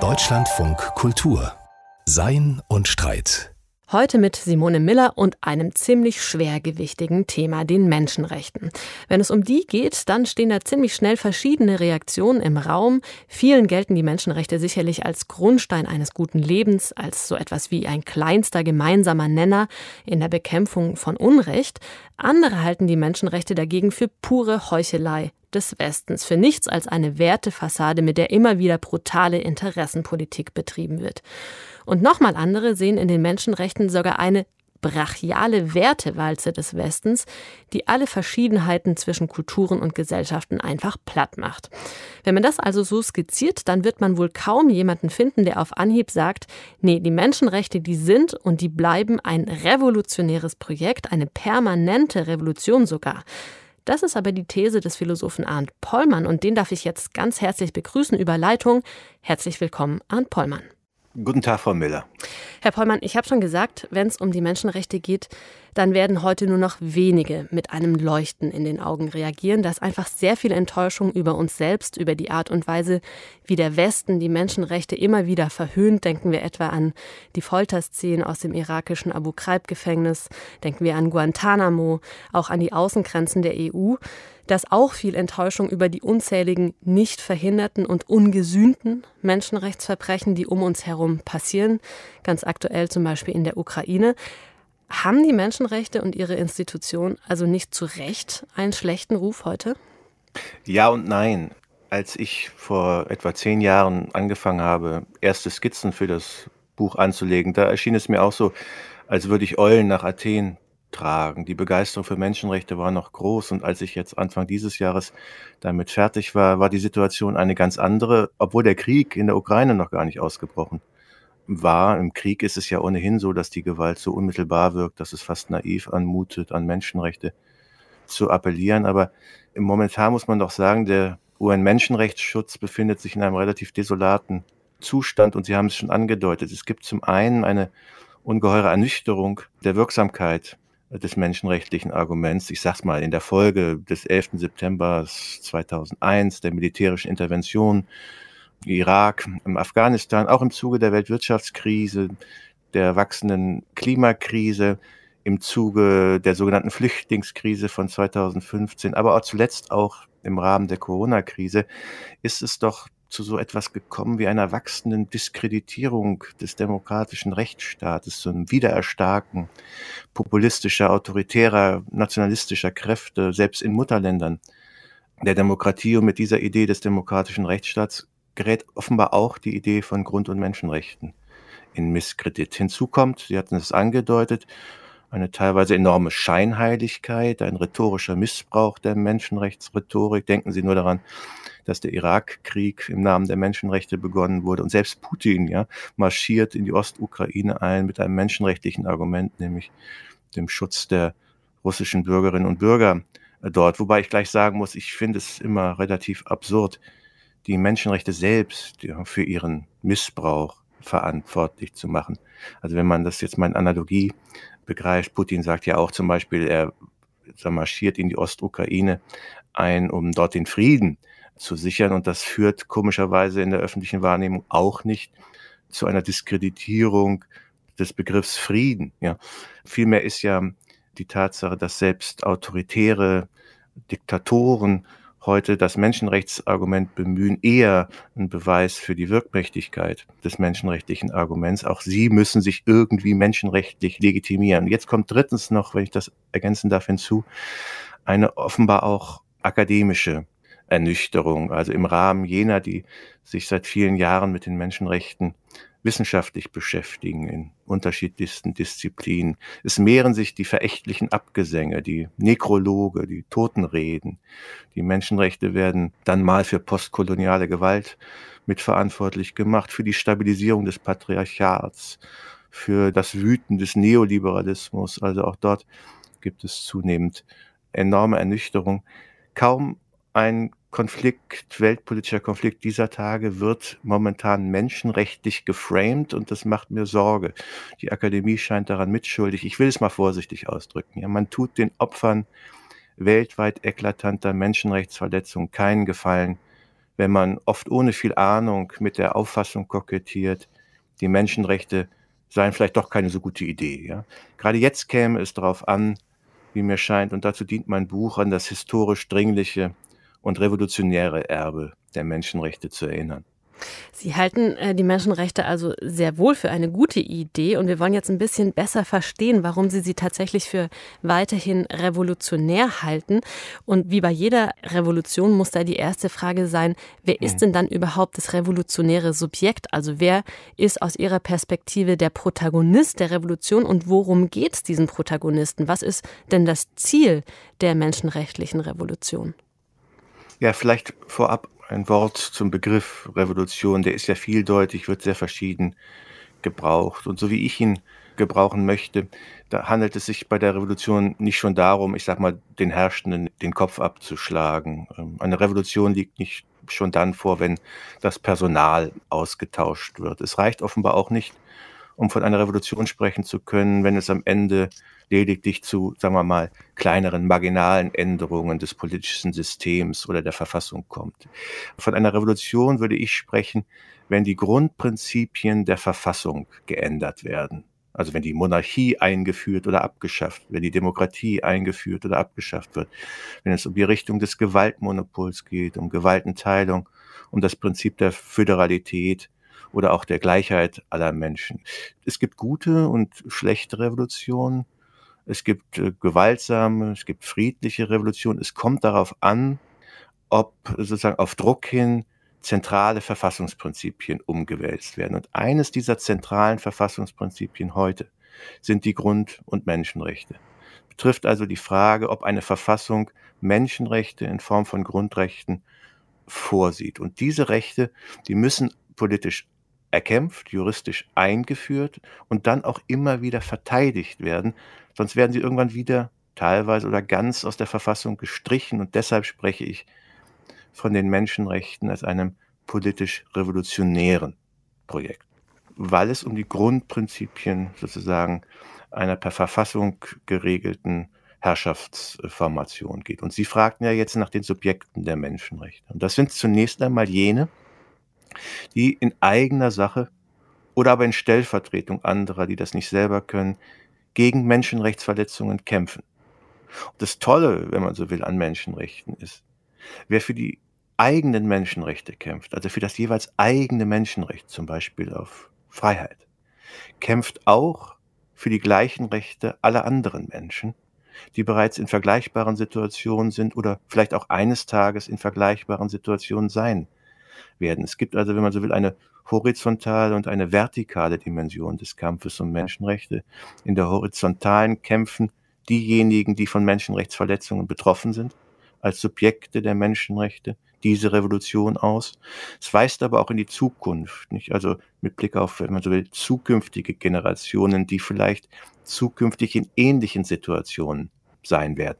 Deutschlandfunk Kultur Sein und Streit Heute mit Simone Miller und einem ziemlich schwergewichtigen Thema, den Menschenrechten. Wenn es um die geht, dann stehen da ziemlich schnell verschiedene Reaktionen im Raum. Vielen gelten die Menschenrechte sicherlich als Grundstein eines guten Lebens, als so etwas wie ein kleinster gemeinsamer Nenner in der Bekämpfung von Unrecht. Andere halten die Menschenrechte dagegen für pure Heuchelei des Westens, für nichts als eine Wertefassade, mit der immer wieder brutale Interessenpolitik betrieben wird. Und nochmal andere sehen in den Menschenrechten sogar eine brachiale Wertewalze des Westens, die alle Verschiedenheiten zwischen Kulturen und Gesellschaften einfach platt macht. Wenn man das also so skizziert, dann wird man wohl kaum jemanden finden, der auf Anhieb sagt, nee, die Menschenrechte, die sind und die bleiben ein revolutionäres Projekt, eine permanente Revolution sogar. Das ist aber die These des Philosophen Arndt Pollmann und den darf ich jetzt ganz herzlich begrüßen über Leitung. Herzlich willkommen, Arndt Pollmann. Guten Tag, Frau Miller. Herr Pollmann, ich habe schon gesagt, wenn es um die Menschenrechte geht, dann werden heute nur noch wenige mit einem Leuchten in den Augen reagieren. Da ist einfach sehr viel Enttäuschung über uns selbst, über die Art und Weise, wie der Westen die Menschenrechte immer wieder verhöhnt. Denken wir etwa an die Folterszenen aus dem irakischen Abu Ghraib-Gefängnis, denken wir an Guantanamo, auch an die Außengrenzen der EU. Da ist auch viel Enttäuschung über die unzähligen nicht verhinderten und ungesühnten Menschenrechtsverbrechen, die um uns herum passieren, ganz aktuell zum Beispiel in der Ukraine. Haben die Menschenrechte und ihre Institution also nicht zu Recht einen schlechten Ruf heute? Ja und nein. Als ich vor etwa zehn Jahren angefangen habe, erste Skizzen für das Buch anzulegen, da erschien es mir auch so, als würde ich Eulen nach Athen tragen. Die Begeisterung für Menschenrechte war noch groß und als ich jetzt Anfang dieses Jahres damit fertig war, war die Situation eine ganz andere, obwohl der Krieg in der Ukraine noch gar nicht ausgebrochen war. Im Krieg ist es ja ohnehin so, dass die Gewalt so unmittelbar wirkt, dass es fast naiv anmutet, an Menschenrechte zu appellieren. Aber im momentan muss man doch sagen, der UN-Menschenrechtsschutz befindet sich in einem relativ desolaten Zustand und Sie haben es schon angedeutet. Es gibt zum einen eine ungeheure Ernüchterung der Wirksamkeit des menschenrechtlichen Arguments. Ich sag's mal, in der Folge des 11. September 2001, der militärischen Intervention Irak, im Afghanistan, auch im Zuge der Weltwirtschaftskrise, der wachsenden Klimakrise, im Zuge der sogenannten Flüchtlingskrise von 2015, aber auch zuletzt auch im Rahmen der Corona-Krise, ist es doch zu so etwas gekommen wie einer wachsenden Diskreditierung des demokratischen Rechtsstaates, zu einem Wiedererstarken populistischer, autoritärer, nationalistischer Kräfte, selbst in Mutterländern der Demokratie. Und mit dieser Idee des demokratischen Rechtsstaats gerät offenbar auch die Idee von Grund- und Menschenrechten in Misskredit. Hinzu kommt, Sie hatten es angedeutet, eine teilweise enorme Scheinheiligkeit, ein rhetorischer Missbrauch der Menschenrechtsrhetorik. Denken Sie nur daran, dass der Irakkrieg im Namen der Menschenrechte begonnen wurde. Und selbst Putin ja, marschiert in die Ostukraine ein mit einem menschenrechtlichen Argument, nämlich dem Schutz der russischen Bürgerinnen und Bürger dort. Wobei ich gleich sagen muss, ich finde es immer relativ absurd, die Menschenrechte selbst für ihren Missbrauch verantwortlich zu machen. Also wenn man das jetzt mal in Analogie begreift, Putin sagt ja auch zum Beispiel, er marschiert in die Ostukraine ein, um dort den Frieden zu sichern. Und das führt komischerweise in der öffentlichen Wahrnehmung auch nicht zu einer Diskreditierung des Begriffs Frieden. Ja. Vielmehr ist ja die Tatsache, dass selbst autoritäre Diktatoren heute das Menschenrechtsargument bemühen, eher ein Beweis für die Wirkmächtigkeit des menschenrechtlichen Arguments. Auch sie müssen sich irgendwie menschenrechtlich legitimieren. Jetzt kommt drittens noch, wenn ich das ergänzen darf, hinzu, eine offenbar auch akademische Ernüchterung, also im Rahmen jener, die sich seit vielen Jahren mit den Menschenrechten wissenschaftlich beschäftigen in unterschiedlichsten Disziplinen. Es mehren sich die verächtlichen Abgesänge, die Nekrologe, die Totenreden. Die Menschenrechte werden dann mal für postkoloniale Gewalt mitverantwortlich gemacht, für die Stabilisierung des Patriarchats, für das Wüten des Neoliberalismus. Also auch dort gibt es zunehmend enorme Ernüchterung. Kaum ein Konflikt, weltpolitischer Konflikt dieser Tage wird momentan menschenrechtlich geframed und das macht mir Sorge. Die Akademie scheint daran mitschuldig. Ich will es mal vorsichtig ausdrücken. Ja, man tut den Opfern weltweit eklatanter Menschenrechtsverletzungen keinen Gefallen, wenn man oft ohne viel Ahnung mit der Auffassung kokettiert, die Menschenrechte seien vielleicht doch keine so gute Idee. Ja? Gerade jetzt käme es darauf an, wie mir scheint, und dazu dient mein Buch, an das historisch dringliche und revolutionäre Erbe der Menschenrechte zu erinnern. Sie halten äh, die Menschenrechte also sehr wohl für eine gute Idee und wir wollen jetzt ein bisschen besser verstehen, warum Sie sie tatsächlich für weiterhin revolutionär halten. Und wie bei jeder Revolution muss da die erste Frage sein, wer ist mhm. denn dann überhaupt das revolutionäre Subjekt? Also wer ist aus Ihrer Perspektive der Protagonist der Revolution und worum geht es diesen Protagonisten? Was ist denn das Ziel der menschenrechtlichen Revolution? Ja, vielleicht vorab ein Wort zum Begriff Revolution, der ist ja vieldeutig, wird sehr verschieden gebraucht. Und so wie ich ihn gebrauchen möchte, da handelt es sich bei der Revolution nicht schon darum, ich sag mal, den Herrschenden den Kopf abzuschlagen. Ähm, eine Revolution liegt nicht schon dann vor, wenn das Personal ausgetauscht wird. Es reicht offenbar auch nicht, um von einer Revolution sprechen zu können, wenn es am Ende lediglich zu, sagen wir mal, kleineren marginalen Änderungen des politischen Systems oder der Verfassung kommt. Von einer Revolution würde ich sprechen, wenn die Grundprinzipien der Verfassung geändert werden. Also wenn die Monarchie eingeführt oder abgeschafft, wenn die Demokratie eingeführt oder abgeschafft wird, wenn es um die Richtung des Gewaltmonopols geht, um Gewaltenteilung, um das Prinzip der Föderalität, oder auch der Gleichheit aller Menschen. Es gibt gute und schlechte Revolutionen. Es gibt äh, gewaltsame, es gibt friedliche Revolutionen. Es kommt darauf an, ob sozusagen auf Druck hin zentrale Verfassungsprinzipien umgewälzt werden. Und eines dieser zentralen Verfassungsprinzipien heute sind die Grund- und Menschenrechte. Betrifft also die Frage, ob eine Verfassung Menschenrechte in Form von Grundrechten vorsieht. Und diese Rechte, die müssen politisch erkämpft, juristisch eingeführt und dann auch immer wieder verteidigt werden. Sonst werden sie irgendwann wieder teilweise oder ganz aus der Verfassung gestrichen. Und deshalb spreche ich von den Menschenrechten als einem politisch revolutionären Projekt, weil es um die Grundprinzipien sozusagen einer per Verfassung geregelten Herrschaftsformation geht. Und Sie fragten ja jetzt nach den Subjekten der Menschenrechte. Und das sind zunächst einmal jene, die in eigener Sache oder aber in Stellvertretung anderer, die das nicht selber können, gegen Menschenrechtsverletzungen kämpfen. Und das Tolle, wenn man so will, an Menschenrechten ist, wer für die eigenen Menschenrechte kämpft, also für das jeweils eigene Menschenrecht, zum Beispiel auf Freiheit, kämpft auch für die gleichen Rechte aller anderen Menschen, die bereits in vergleichbaren Situationen sind oder vielleicht auch eines Tages in vergleichbaren Situationen sein werden. Es gibt also, wenn man so will, eine horizontale und eine vertikale Dimension des Kampfes um Menschenrechte. In der horizontalen kämpfen diejenigen, die von Menschenrechtsverletzungen betroffen sind, als Subjekte der Menschenrechte diese Revolution aus. Es weist aber auch in die Zukunft, nicht? Also mit Blick auf, wenn man so will, zukünftige Generationen, die vielleicht zukünftig in ähnlichen Situationen sein werden.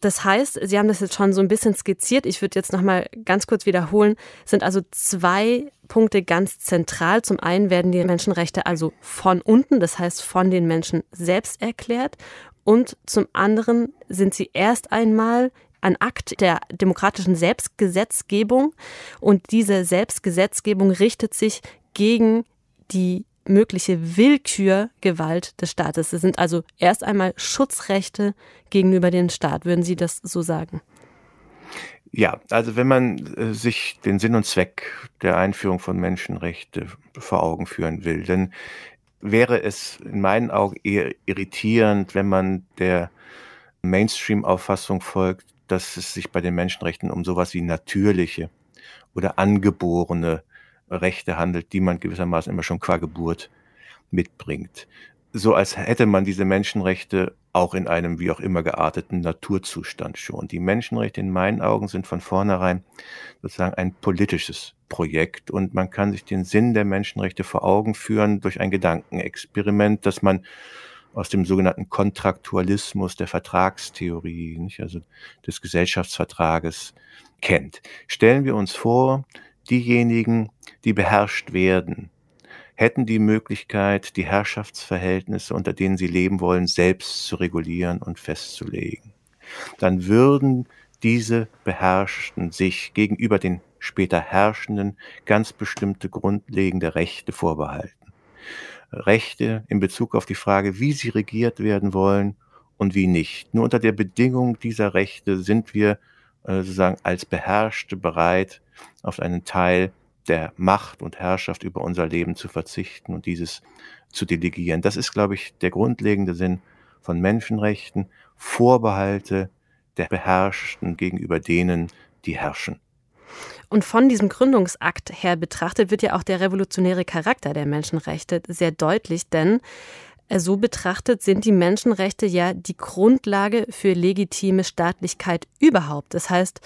Das heißt, Sie haben das jetzt schon so ein bisschen skizziert. Ich würde jetzt noch mal ganz kurz wiederholen. Es sind also zwei Punkte ganz zentral. Zum einen werden die Menschenrechte also von unten, das heißt von den Menschen selbst erklärt. Und zum anderen sind sie erst einmal ein Akt der demokratischen Selbstgesetzgebung. Und diese Selbstgesetzgebung richtet sich gegen die mögliche Willkürgewalt des Staates. Es sind also erst einmal Schutzrechte gegenüber dem Staat. Würden Sie das so sagen? Ja, also wenn man äh, sich den Sinn und Zweck der Einführung von Menschenrechte vor Augen führen will, dann wäre es in meinen Augen eher irritierend, wenn man der Mainstream-Auffassung folgt, dass es sich bei den Menschenrechten um sowas wie natürliche oder angeborene Rechte handelt, die man gewissermaßen immer schon qua Geburt mitbringt. So als hätte man diese Menschenrechte auch in einem wie auch immer gearteten Naturzustand schon. Die Menschenrechte in meinen Augen sind von vornherein sozusagen ein politisches Projekt und man kann sich den Sinn der Menschenrechte vor Augen führen durch ein Gedankenexperiment, das man aus dem sogenannten Kontraktualismus der Vertragstheorie, nicht, also des Gesellschaftsvertrages kennt. Stellen wir uns vor, diejenigen, die beherrscht werden, hätten die Möglichkeit, die Herrschaftsverhältnisse, unter denen sie leben wollen, selbst zu regulieren und festzulegen. Dann würden diese Beherrschten sich gegenüber den später Herrschenden ganz bestimmte grundlegende Rechte vorbehalten. Rechte in Bezug auf die Frage, wie sie regiert werden wollen und wie nicht. Nur unter der Bedingung dieser Rechte sind wir äh, sozusagen als Beherrschte bereit, auf einen Teil der Macht und Herrschaft über unser Leben zu verzichten und dieses zu delegieren. Das ist, glaube ich, der grundlegende Sinn von Menschenrechten, Vorbehalte der Beherrschten gegenüber denen, die herrschen. Und von diesem Gründungsakt her betrachtet wird ja auch der revolutionäre Charakter der Menschenrechte sehr deutlich, denn so betrachtet sind die Menschenrechte ja die Grundlage für legitime Staatlichkeit überhaupt. Das heißt,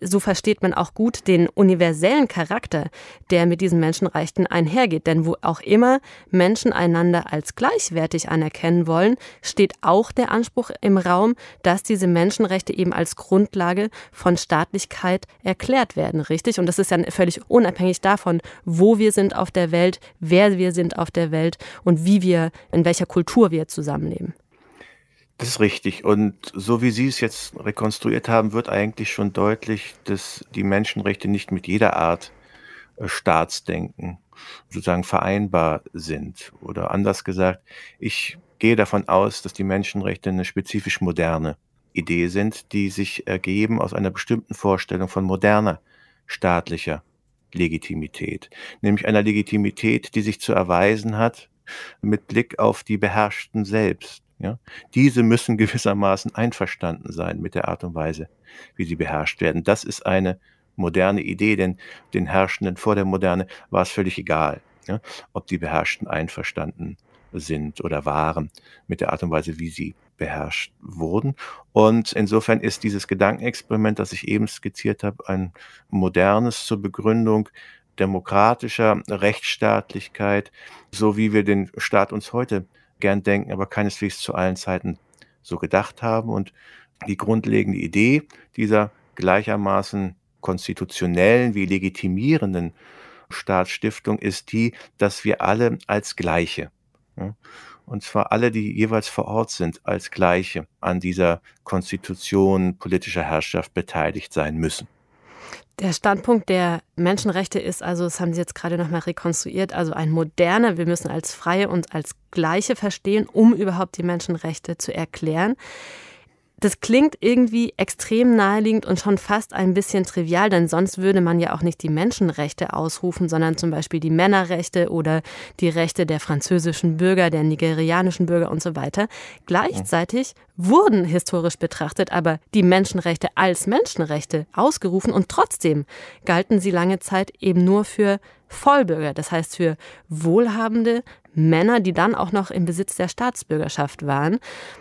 so versteht man auch gut den universellen Charakter, der mit diesen Menschenrechten einhergeht. Denn wo auch immer Menschen einander als gleichwertig anerkennen wollen, steht auch der Anspruch im Raum, dass diese Menschenrechte eben als Grundlage von Staatlichkeit erklärt werden, richtig? Und das ist ja völlig unabhängig davon, wo wir sind auf der Welt, wer wir sind auf der Welt und wie wir, in welcher Kultur wir zusammenleben. Das ist richtig. Und so wie Sie es jetzt rekonstruiert haben, wird eigentlich schon deutlich, dass die Menschenrechte nicht mit jeder Art äh, Staatsdenken sozusagen vereinbar sind. Oder anders gesagt, ich gehe davon aus, dass die Menschenrechte eine spezifisch moderne Idee sind, die sich ergeben aus einer bestimmten Vorstellung von moderner staatlicher Legitimität, nämlich einer Legitimität, die sich zu erweisen hat mit Blick auf die Beherrschten selbst ja? Diese müssen gewissermaßen einverstanden sein mit der Art und Weise, wie sie beherrscht werden. Das ist eine moderne Idee, denn den Herrschenden vor der Moderne war es völlig egal, ja? ob die Beherrschten einverstanden sind oder waren mit der Art und Weise, wie sie beherrscht wurden. Und insofern ist dieses Gedankenexperiment, das ich eben skizziert habe, ein modernes zur Begründung demokratischer Rechtsstaatlichkeit, so wie wir den Staat uns heute gern denken, aber keineswegs zu allen Zeiten so gedacht haben. Und die grundlegende Idee dieser gleichermaßen konstitutionellen wie legitimierenden Staatsstiftung ist die, dass wir alle als Gleiche, und zwar alle, die jeweils vor Ort sind, als Gleiche an dieser Konstitution politischer Herrschaft beteiligt sein müssen. Der Standpunkt der Menschenrechte ist also, das haben Sie jetzt gerade nochmal rekonstruiert, also ein moderner, wir müssen als Freie und als Gleiche verstehen, um überhaupt die Menschenrechte zu erklären. Das klingt irgendwie extrem naheliegend und schon fast ein bisschen trivial, denn sonst würde man ja auch nicht die Menschenrechte ausrufen, sondern zum Beispiel die Männerrechte oder die Rechte der französischen Bürger, der nigerianischen Bürger und so weiter. Gleichzeitig wurden historisch betrachtet aber die Menschenrechte als Menschenrechte ausgerufen und trotzdem galten sie lange Zeit eben nur für Vollbürger, das heißt für wohlhabende, Männer, die dann auch noch im Besitz der Staatsbürgerschaft waren.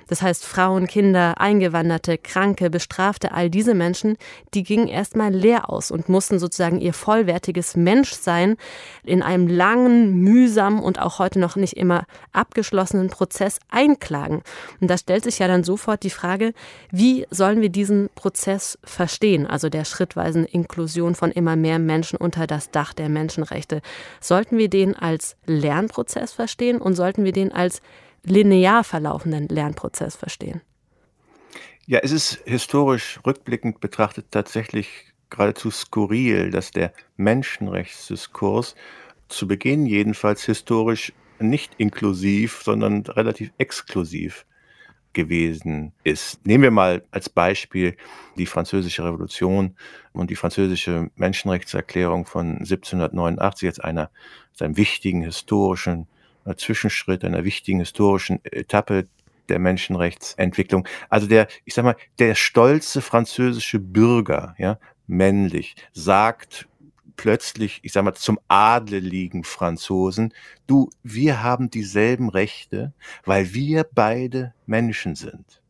Das heißt, Frauen, Kinder, Eingewanderte, Kranke, Bestrafte, all diese Menschen, die gingen erstmal leer aus und mussten sozusagen ihr vollwertiges Menschsein in einem langen, mühsamen und auch heute noch nicht immer abgeschlossenen Prozess einklagen. Und da stellt sich ja dann sofort die Frage, wie sollen wir diesen Prozess verstehen, also der schrittweisen Inklusion von immer mehr Menschen unter das Dach der Menschenrechte. Sollten wir den als Lernprozess verstehen und sollten wir den als linear verlaufenden Lernprozess verstehen? Ja, es ist historisch rückblickend betrachtet tatsächlich geradezu skurril, dass der Menschenrechtsdiskurs zu Beginn jedenfalls historisch nicht inklusiv, sondern relativ exklusiv gewesen ist. Nehmen wir mal als Beispiel die Französische Revolution und die französische Menschenrechtserklärung von 1789 als einer, als einem wichtigen historischen Zwischenschritt, einer wichtigen historischen Etappe der Menschenrechtsentwicklung. Also der, ich sag mal, der stolze französische Bürger, ja, männlich, sagt plötzlich, ich sag mal, zum adeligen Franzosen, du, wir haben dieselben Rechte, weil wir beide Menschen sind.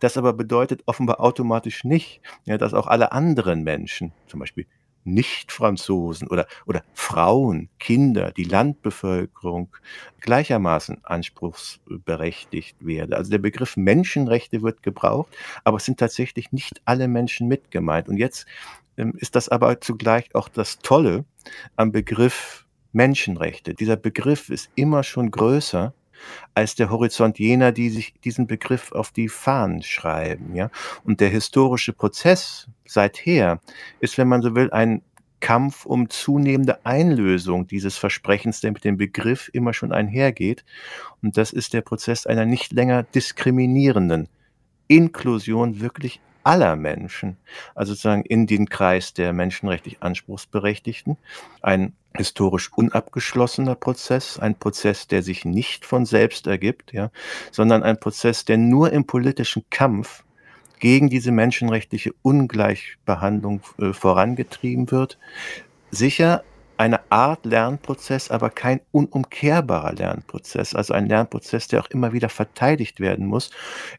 Das aber bedeutet offenbar automatisch nicht, ja, dass auch alle anderen Menschen, zum Beispiel nicht-Franzosen oder, oder Frauen, Kinder, die Landbevölkerung gleichermaßen anspruchsberechtigt werde. Also der Begriff Menschenrechte wird gebraucht, aber es sind tatsächlich nicht alle Menschen mit gemeint. Und jetzt ist das aber zugleich auch das Tolle am Begriff Menschenrechte. Dieser Begriff ist immer schon größer als der Horizont jener, die sich diesen Begriff auf die Fahnen schreiben. Ja? Und der historische Prozess seither ist, wenn man so will, ein Kampf um zunehmende Einlösung dieses Versprechens, der mit dem Begriff immer schon einhergeht. Und das ist der Prozess einer nicht länger diskriminierenden Inklusion wirklich aller Menschen, also sozusagen in den Kreis der menschenrechtlich Anspruchsberechtigten. Ein historisch unabgeschlossener Prozess, ein Prozess, der sich nicht von selbst ergibt, ja, sondern ein Prozess, der nur im politischen Kampf gegen diese menschenrechtliche Ungleichbehandlung äh, vorangetrieben wird. Sicher eine Art Lernprozess, aber kein unumkehrbarer Lernprozess, also ein Lernprozess, der auch immer wieder verteidigt werden muss,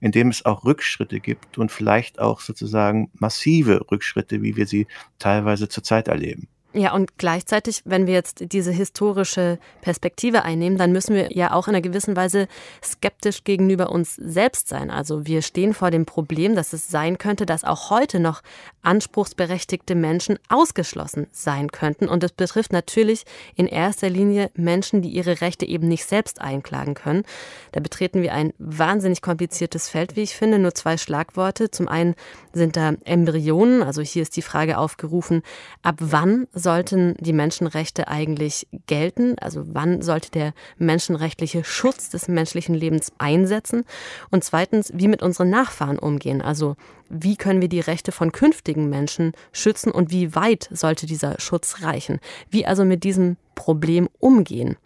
indem es auch Rückschritte gibt und vielleicht auch sozusagen massive Rückschritte, wie wir sie teilweise zurzeit erleben. Ja, und gleichzeitig, wenn wir jetzt diese historische Perspektive einnehmen, dann müssen wir ja auch in einer gewissen Weise skeptisch gegenüber uns selbst sein. Also wir stehen vor dem Problem, dass es sein könnte, dass auch heute noch anspruchsberechtigte Menschen ausgeschlossen sein könnten. Und das betrifft natürlich in erster Linie Menschen, die ihre Rechte eben nicht selbst einklagen können. Da betreten wir ein wahnsinnig kompliziertes Feld, wie ich finde. Nur zwei Schlagworte. Zum einen sind da Embryonen. Also hier ist die Frage aufgerufen, ab wann sollten die Menschenrechte eigentlich gelten? Also wann sollte der menschenrechtliche Schutz des menschlichen Lebens einsetzen? Und zweitens, wie mit unseren Nachfahren umgehen? Also wie können wir die Rechte von künftigen Menschen schützen und wie weit sollte dieser Schutz reichen? Wie also mit diesem Problem umgehen?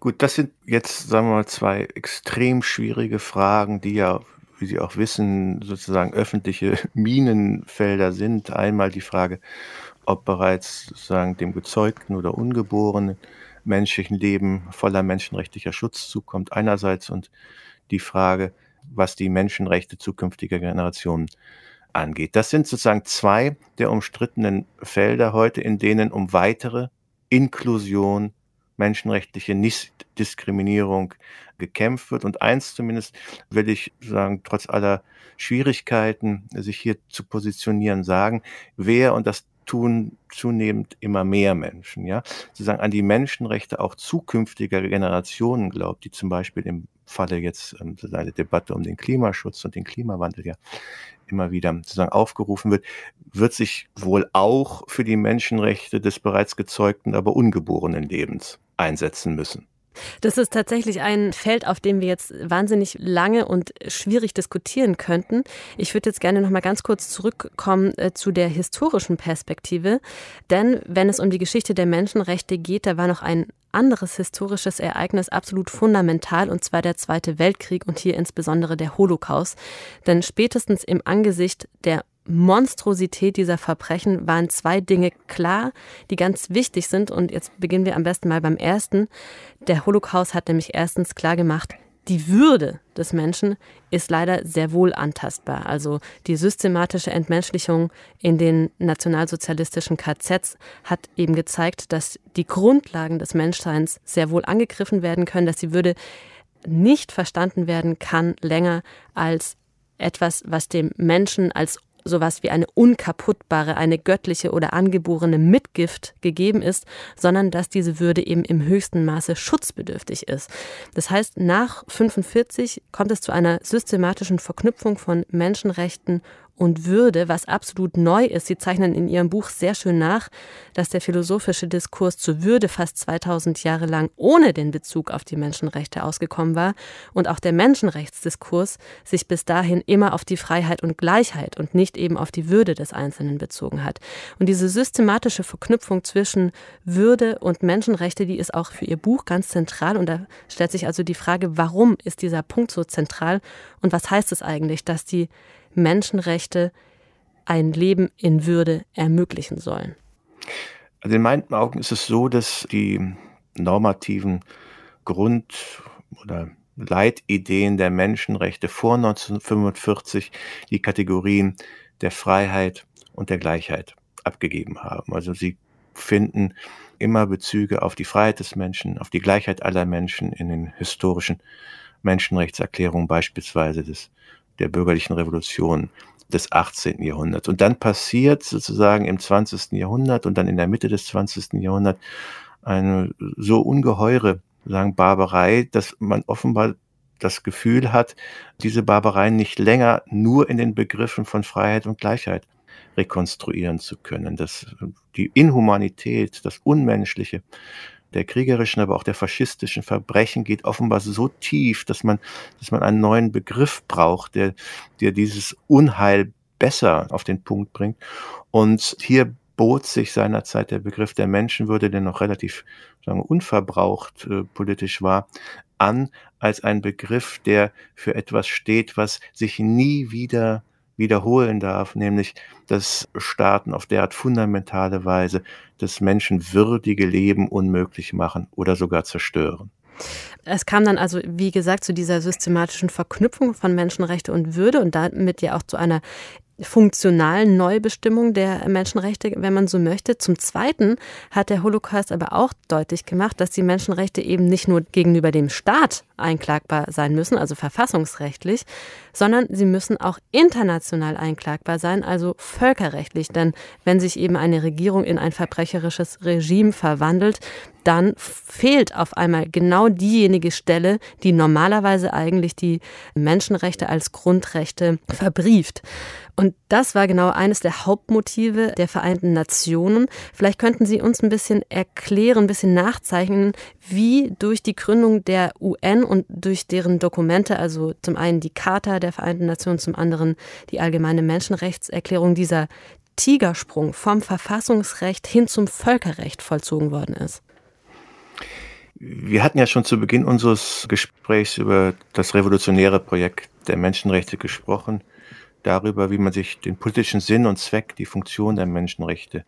Gut, das sind jetzt, sagen wir mal, zwei extrem schwierige Fragen, die ja, wie Sie auch wissen, sozusagen öffentliche Minenfelder sind. Einmal die Frage, ob bereits sozusagen dem gezeugten oder ungeborenen menschlichen Leben voller menschenrechtlicher Schutz zukommt einerseits und die Frage, was die Menschenrechte zukünftiger Generationen angeht. Das sind sozusagen zwei der umstrittenen Felder heute, in denen um weitere Inklusion, menschenrechtliche Nichtdiskriminierung gekämpft wird. Und eins zumindest will ich sagen, trotz aller Schwierigkeiten, sich hier zu positionieren, sagen, wer, und das tun zunehmend immer mehr Menschen, ja, sozusagen an die Menschenrechte auch zukünftiger Generationen glaubt, die zum Beispiel im Falle jetzt ähm, eine Debatte um den Klimaschutz und den Klimawandel ja immer wieder sozusagen aufgerufen wird, wird sich wohl auch für die Menschenrechte des bereits gezeugten, aber ungeborenen Lebens einsetzen müssen. Das ist tatsächlich ein Feld, auf dem wir jetzt wahnsinnig lange und schwierig diskutieren könnten. Ich würde jetzt gerne noch mal ganz kurz zurückkommen äh, zu der historischen Perspektive, denn wenn es um die Geschichte der Menschenrechte geht, da war noch ein anderes historisches Ereignis absolut fundamental, und zwar der Zweite Weltkrieg und hier insbesondere der Holocaust. Denn spätestens im Angesicht der Monstrosität dieser Verbrechen waren zwei Dinge klar, die ganz wichtig sind. Und jetzt beginnen wir am besten mal beim ersten. Der Holocaust hat nämlich erstens klar gemacht, die Würde des Menschen ist leider sehr wohl antastbar. Also die systematische Entmenschlichung in den nationalsozialistischen KZs hat eben gezeigt, dass die Grundlagen des Menschseins sehr wohl angegriffen werden können, dass die Würde nicht verstanden werden kann länger als etwas, was dem Menschen als sowas wie eine unkaputtbare, eine göttliche oder angeborene Mitgift gegeben ist, sondern dass diese Würde eben im höchsten Maße schutzbedürftig ist. Das heißt, nach 45 kommt es zu einer systematischen Verknüpfung von Menschenrechten und Würde, was absolut neu ist. Sie zeichnen in Ihrem Buch sehr schön nach, dass der philosophische Diskurs zur Würde fast 2000 Jahre lang ohne den Bezug auf die Menschenrechte ausgekommen war und auch der Menschenrechtsdiskurs sich bis dahin immer auf die Freiheit und Gleichheit und nicht eben auf die Würde des Einzelnen bezogen hat. Und diese systematische Verknüpfung zwischen Würde und Menschenrechte, die ist auch für Ihr Buch ganz zentral. Und da stellt sich also die Frage, warum ist dieser Punkt so zentral und was heißt es eigentlich, dass die Menschenrechte ein Leben in Würde ermöglichen sollen? Also in meinen Augen ist es so, dass die normativen Grund- oder Leitideen der Menschenrechte vor 1945 die Kategorien der Freiheit und der Gleichheit abgegeben haben. Also sie finden immer Bezüge auf die Freiheit des Menschen, auf die Gleichheit aller Menschen in den historischen Menschenrechtserklärungen beispielsweise des der bürgerlichen Revolution des 18. Jahrhunderts. Und dann passiert sozusagen im 20. Jahrhundert und dann in der Mitte des 20. Jahrhunderts eine so ungeheure sagen, Barbarei, dass man offenbar das Gefühl hat, diese Barbarei nicht länger nur in den Begriffen von Freiheit und Gleichheit rekonstruieren zu können. Das, die Inhumanität, das Unmenschliche der kriegerischen, aber auch der faschistischen Verbrechen geht offenbar so tief, dass man, dass man einen neuen Begriff braucht, der, der dieses Unheil besser auf den Punkt bringt. Und hier bot sich seinerzeit der Begriff der Menschenwürde, der noch relativ sagen, unverbraucht äh, politisch war, an als ein Begriff, der für etwas steht, was sich nie wieder wiederholen darf, nämlich dass Staaten auf derart fundamentale Weise das menschenwürdige Leben unmöglich machen oder sogar zerstören. Es kam dann also, wie gesagt, zu dieser systematischen Verknüpfung von Menschenrechte und Würde und damit ja auch zu einer funktionalen Neubestimmung der Menschenrechte, wenn man so möchte. Zum Zweiten hat der Holocaust aber auch deutlich gemacht, dass die Menschenrechte eben nicht nur gegenüber dem Staat einklagbar sein müssen, also verfassungsrechtlich, sondern sie müssen auch international einklagbar sein, also völkerrechtlich. Denn wenn sich eben eine Regierung in ein verbrecherisches Regime verwandelt, dann fehlt auf einmal genau diejenige Stelle, die normalerweise eigentlich die Menschenrechte als Grundrechte verbrieft. Und das war genau eines der Hauptmotive der Vereinten Nationen. Vielleicht könnten Sie uns ein bisschen erklären, ein bisschen nachzeichnen, wie durch die Gründung der UN und durch deren Dokumente, also zum einen die Charta der Vereinten Nationen, zum anderen die allgemeine Menschenrechtserklärung, dieser Tigersprung vom Verfassungsrecht hin zum Völkerrecht vollzogen worden ist. Wir hatten ja schon zu Beginn unseres Gesprächs über das revolutionäre Projekt der Menschenrechte gesprochen darüber, wie man sich den politischen Sinn und Zweck, die Funktion der Menschenrechte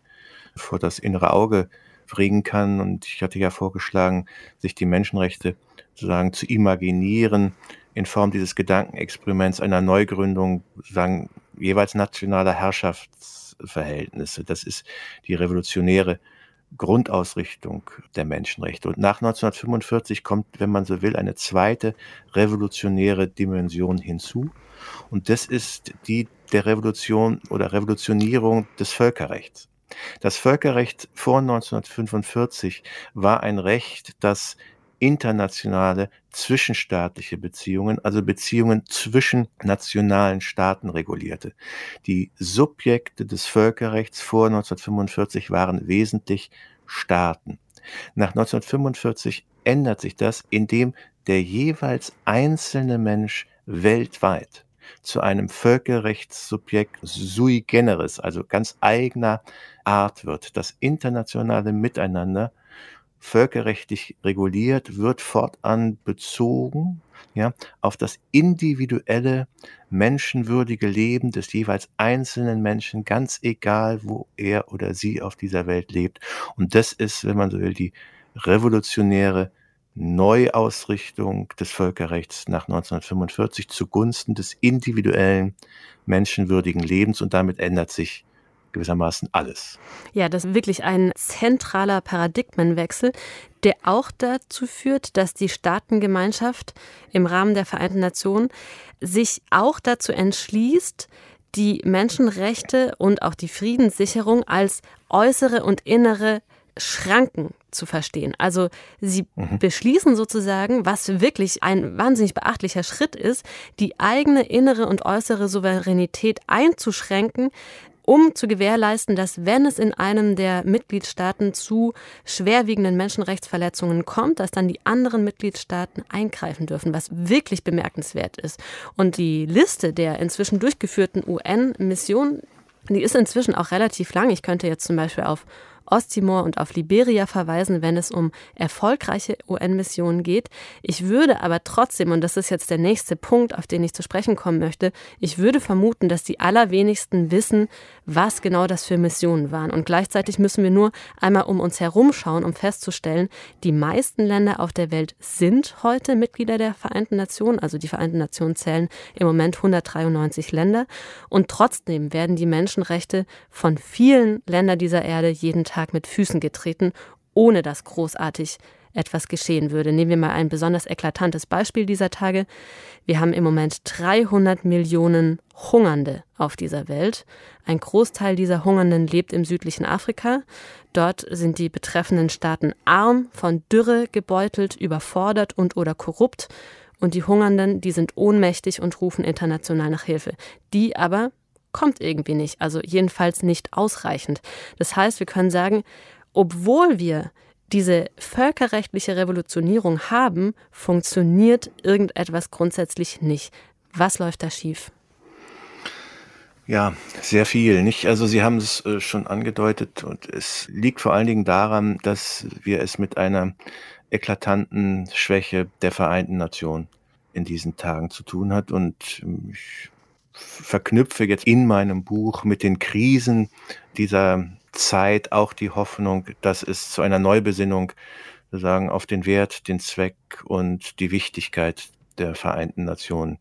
vor das innere Auge bringen kann. Und ich hatte ja vorgeschlagen, sich die Menschenrechte sozusagen zu imaginieren in Form dieses Gedankenexperiments einer Neugründung, sozusagen jeweils nationaler Herrschaftsverhältnisse. Das ist die revolutionäre Grundausrichtung der Menschenrechte. Und nach 1945 kommt, wenn man so will, eine zweite revolutionäre Dimension hinzu. Und das ist die der Revolution oder Revolutionierung des Völkerrechts. Das Völkerrecht vor 1945 war ein Recht, das internationale zwischenstaatliche Beziehungen, also Beziehungen zwischen nationalen Staaten regulierte. Die Subjekte des Völkerrechts vor 1945 waren wesentlich Staaten. Nach 1945 ändert sich das, indem der jeweils einzelne Mensch weltweit zu einem Völkerrechtssubjekt sui generis, also ganz eigener Art wird. Das internationale Miteinander völkerrechtlich reguliert, wird fortan bezogen ja, auf das individuelle, menschenwürdige Leben des jeweils einzelnen Menschen, ganz egal, wo er oder sie auf dieser Welt lebt. Und das ist, wenn man so will, die revolutionäre Neuausrichtung des Völkerrechts nach 1945 zugunsten des individuellen, menschenwürdigen Lebens und damit ändert sich gewissermaßen alles. Ja, das ist wirklich ein zentraler Paradigmenwechsel, der auch dazu führt, dass die Staatengemeinschaft im Rahmen der Vereinten Nationen sich auch dazu entschließt, die Menschenrechte und auch die Friedenssicherung als äußere und innere Schranken zu verstehen. Also sie mhm. beschließen sozusagen, was wirklich ein wahnsinnig beachtlicher Schritt ist, die eigene innere und äußere Souveränität einzuschränken, um zu gewährleisten, dass wenn es in einem der Mitgliedstaaten zu schwerwiegenden Menschenrechtsverletzungen kommt, dass dann die anderen Mitgliedstaaten eingreifen dürfen, was wirklich bemerkenswert ist. Und die Liste der inzwischen durchgeführten UN-Missionen, die ist inzwischen auch relativ lang. Ich könnte jetzt zum Beispiel auf Osttimor und auf Liberia verweisen, wenn es um erfolgreiche UN-Missionen geht. Ich würde aber trotzdem, und das ist jetzt der nächste Punkt, auf den ich zu sprechen kommen möchte, ich würde vermuten, dass die allerwenigsten wissen, was genau das für Missionen waren. Und gleichzeitig müssen wir nur einmal um uns herum schauen, um festzustellen, die meisten Länder auf der Welt sind heute Mitglieder der Vereinten Nationen. Also die Vereinten Nationen zählen im Moment 193 Länder. Und trotzdem werden die Menschenrechte von vielen Ländern dieser Erde jeden Tag Tag mit Füßen getreten, ohne dass großartig etwas geschehen würde. Nehmen wir mal ein besonders eklatantes Beispiel dieser Tage. Wir haben im Moment 300 Millionen Hungernde auf dieser Welt. Ein Großteil dieser Hungernden lebt im südlichen Afrika. Dort sind die betreffenden Staaten arm, von Dürre gebeutelt, überfordert und oder korrupt. Und die Hungernden, die sind ohnmächtig und rufen international nach Hilfe. Die aber kommt irgendwie nicht, also jedenfalls nicht ausreichend. Das heißt, wir können sagen, obwohl wir diese völkerrechtliche Revolutionierung haben, funktioniert irgendetwas grundsätzlich nicht. Was läuft da schief? Ja, sehr viel, nicht? Also Sie haben es äh, schon angedeutet und es liegt vor allen Dingen daran, dass wir es mit einer eklatanten Schwäche der Vereinten Nationen in diesen Tagen zu tun hat und ähm, ich verknüpfe jetzt in meinem Buch mit den Krisen dieser Zeit auch die Hoffnung, dass es zu einer Neubesinnung sozusagen auf den Wert, den Zweck und die Wichtigkeit der Vereinten Nationen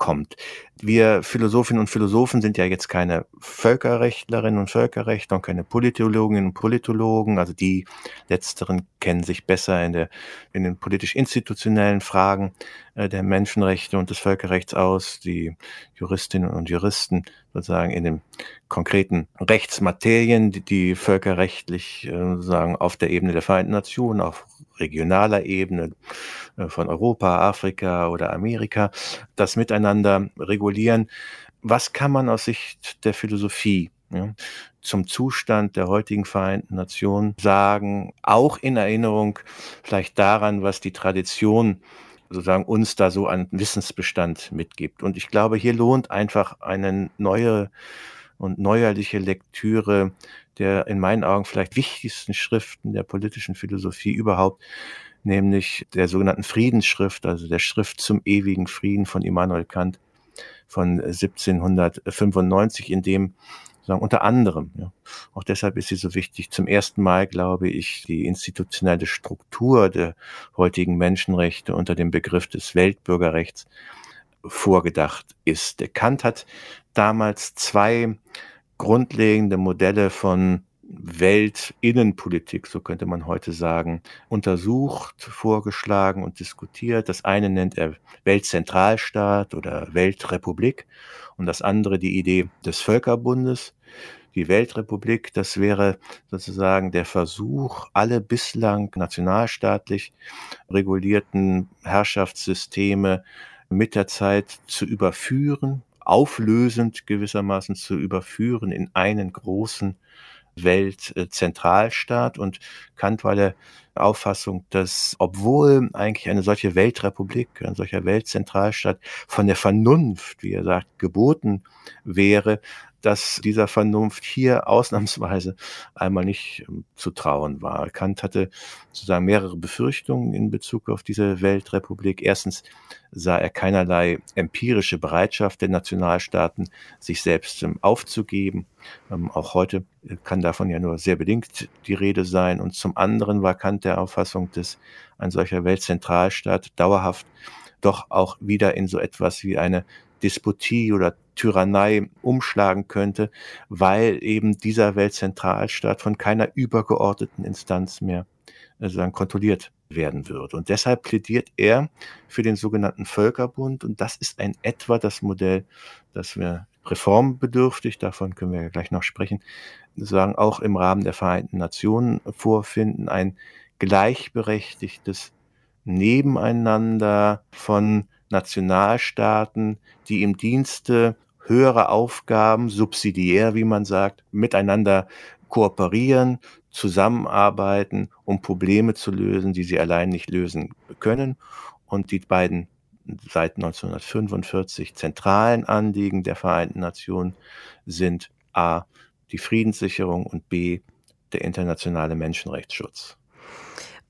kommt. Wir Philosophinnen und Philosophen sind ja jetzt keine Völkerrechtlerinnen und Völkerrechtler und keine Politologinnen und Politologen. Also die letzteren kennen sich besser in, der, in den politisch-institutionellen Fragen äh, der Menschenrechte und des Völkerrechts aus. Die Juristinnen und Juristen sozusagen in den konkreten Rechtsmaterien, die, die völkerrechtlich äh, sozusagen auf der Ebene der Vereinten Nationen, auf regionaler Ebene äh, von Europa, Afrika oder Amerika, das miteinander regulieren. Was kann man aus Sicht der Philosophie ja, zum Zustand der heutigen Vereinten Nationen sagen, auch in Erinnerung vielleicht daran, was die Tradition sozusagen uns da so an Wissensbestand mitgibt. Und ich glaube, hier lohnt einfach eine neue und neuerliche Lektüre der in meinen Augen vielleicht wichtigsten Schriften der politischen Philosophie überhaupt, nämlich der sogenannten Friedensschrift, also der Schrift zum ewigen Frieden von Immanuel Kant von 1795, in dem sagen, unter anderem, ja, auch deshalb ist sie so wichtig, zum ersten Mal, glaube ich, die institutionelle Struktur der heutigen Menschenrechte unter dem Begriff des Weltbürgerrechts vorgedacht ist. Kant hat damals zwei grundlegende Modelle von Weltinnenpolitik, so könnte man heute sagen, untersucht, vorgeschlagen und diskutiert. Das eine nennt er Weltzentralstaat oder Weltrepublik und das andere die Idee des Völkerbundes. Die Weltrepublik, das wäre sozusagen der Versuch, alle bislang nationalstaatlich regulierten Herrschaftssysteme mit der Zeit zu überführen, auflösend gewissermaßen zu überführen in einen großen Weltzentralstaat. Und Kant war der Auffassung, dass obwohl eigentlich eine solche Weltrepublik, ein solcher Weltzentralstaat von der Vernunft, wie er sagt, geboten wäre, dass dieser Vernunft hier ausnahmsweise einmal nicht ähm, zu trauen war. Kant hatte sozusagen mehrere Befürchtungen in Bezug auf diese Weltrepublik. Erstens sah er keinerlei empirische Bereitschaft der Nationalstaaten, sich selbst ähm, aufzugeben. Ähm, auch heute äh, kann davon ja nur sehr bedingt die Rede sein. Und zum anderen war Kant der Auffassung, dass ein solcher Weltzentralstaat dauerhaft doch auch wieder in so etwas wie eine Despotie oder Tyrannei umschlagen könnte, weil eben dieser Weltzentralstaat von keiner übergeordneten Instanz mehr äh, kontrolliert werden wird. Und deshalb plädiert er für den sogenannten Völkerbund. Und das ist ein etwa das Modell, das wir reformbedürftig, davon können wir ja gleich noch sprechen, sagen, auch im Rahmen der Vereinten Nationen vorfinden, ein gleichberechtigtes Nebeneinander von Nationalstaaten, die im Dienste höherer Aufgaben, subsidiär, wie man sagt, miteinander kooperieren, zusammenarbeiten, um Probleme zu lösen, die sie allein nicht lösen können. Und die beiden seit 1945 zentralen Anliegen der Vereinten Nationen sind A, die Friedenssicherung und B, der internationale Menschenrechtsschutz.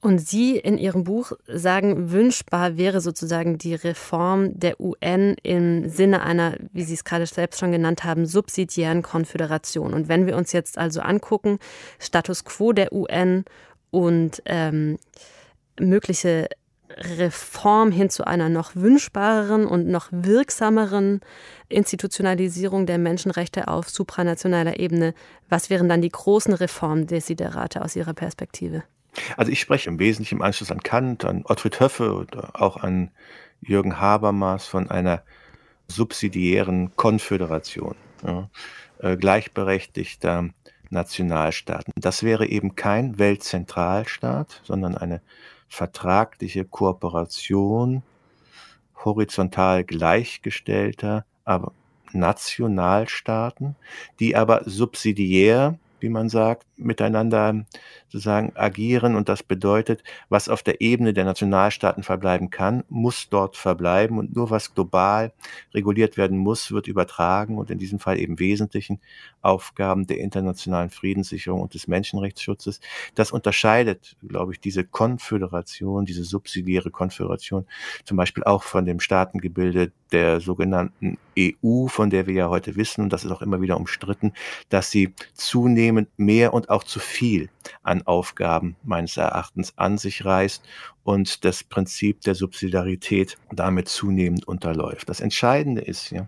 Und Sie in Ihrem Buch sagen, wünschbar wäre sozusagen die Reform der UN im Sinne einer, wie Sie es gerade selbst schon genannt haben, subsidiären Konföderation. Und wenn wir uns jetzt also angucken, Status quo der UN und ähm, mögliche Reform hin zu einer noch wünschbareren und noch wirksameren Institutionalisierung der Menschenrechte auf supranationaler Ebene, was wären dann die großen Reformdesiderate aus Ihrer Perspektive? Also ich spreche im Wesentlichen im Anschluss an Kant, an Ottfried Höffe oder auch an Jürgen Habermas von einer subsidiären Konföderation ja, äh, gleichberechtigter Nationalstaaten. Das wäre eben kein Weltzentralstaat, sondern eine vertragliche Kooperation horizontal gleichgestellter, aber Nationalstaaten, die aber subsidiär wie man sagt, miteinander sozusagen agieren. Und das bedeutet, was auf der Ebene der Nationalstaaten verbleiben kann, muss dort verbleiben. Und nur was global reguliert werden muss, wird übertragen und in diesem Fall eben wesentlichen Aufgaben der internationalen Friedenssicherung und des Menschenrechtsschutzes. Das unterscheidet, glaube ich, diese Konföderation, diese subsidiäre Konföderation zum Beispiel auch von dem Staatengebilde der sogenannten EU, von der wir ja heute wissen, und das ist auch immer wieder umstritten, dass sie zunehmend mehr und auch zu viel an Aufgaben meines Erachtens an sich reißt und das Prinzip der Subsidiarität damit zunehmend unterläuft. Das Entscheidende ist ja,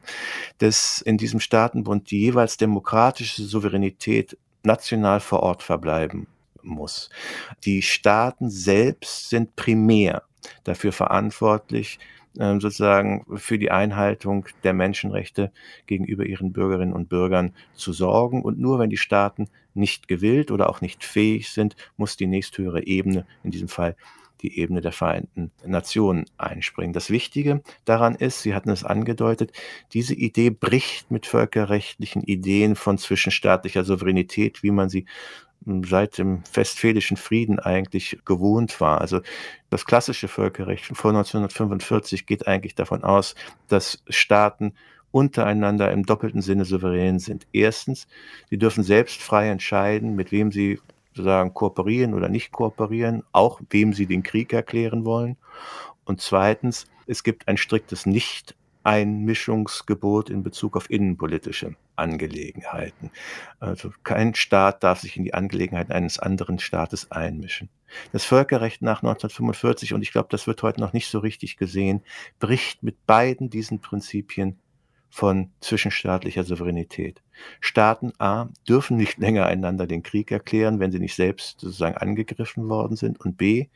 dass in diesem Staatenbund die jeweils demokratische Souveränität national vor Ort verbleiben muss. Die Staaten selbst sind primär dafür verantwortlich, ähm, sozusagen für die Einhaltung der Menschenrechte gegenüber ihren Bürgerinnen und Bürgern zu sorgen. Und nur wenn die Staaten nicht gewillt oder auch nicht fähig sind, muss die nächsthöhere Ebene, in diesem Fall die Ebene der Vereinten Nationen einspringen. Das Wichtige daran ist, Sie hatten es angedeutet, diese Idee bricht mit völkerrechtlichen Ideen von zwischenstaatlicher Souveränität, wie man sie seit dem Westfälischen Frieden eigentlich gewohnt war. Also das klassische Völkerrecht vor 1945 geht eigentlich davon aus, dass Staaten untereinander im doppelten Sinne souverän sind. Erstens, sie dürfen selbst frei entscheiden, mit wem sie sozusagen kooperieren oder nicht kooperieren, auch wem sie den Krieg erklären wollen. Und zweitens, es gibt ein striktes Nicht Einmischungsgebot in Bezug auf innenpolitische Angelegenheiten. Also kein Staat darf sich in die Angelegenheiten eines anderen Staates einmischen. Das Völkerrecht nach 1945, und ich glaube, das wird heute noch nicht so richtig gesehen, bricht mit beiden diesen Prinzipien von zwischenstaatlicher Souveränität. Staaten A dürfen nicht länger einander den Krieg erklären, wenn sie nicht selbst sozusagen angegriffen worden sind. Und B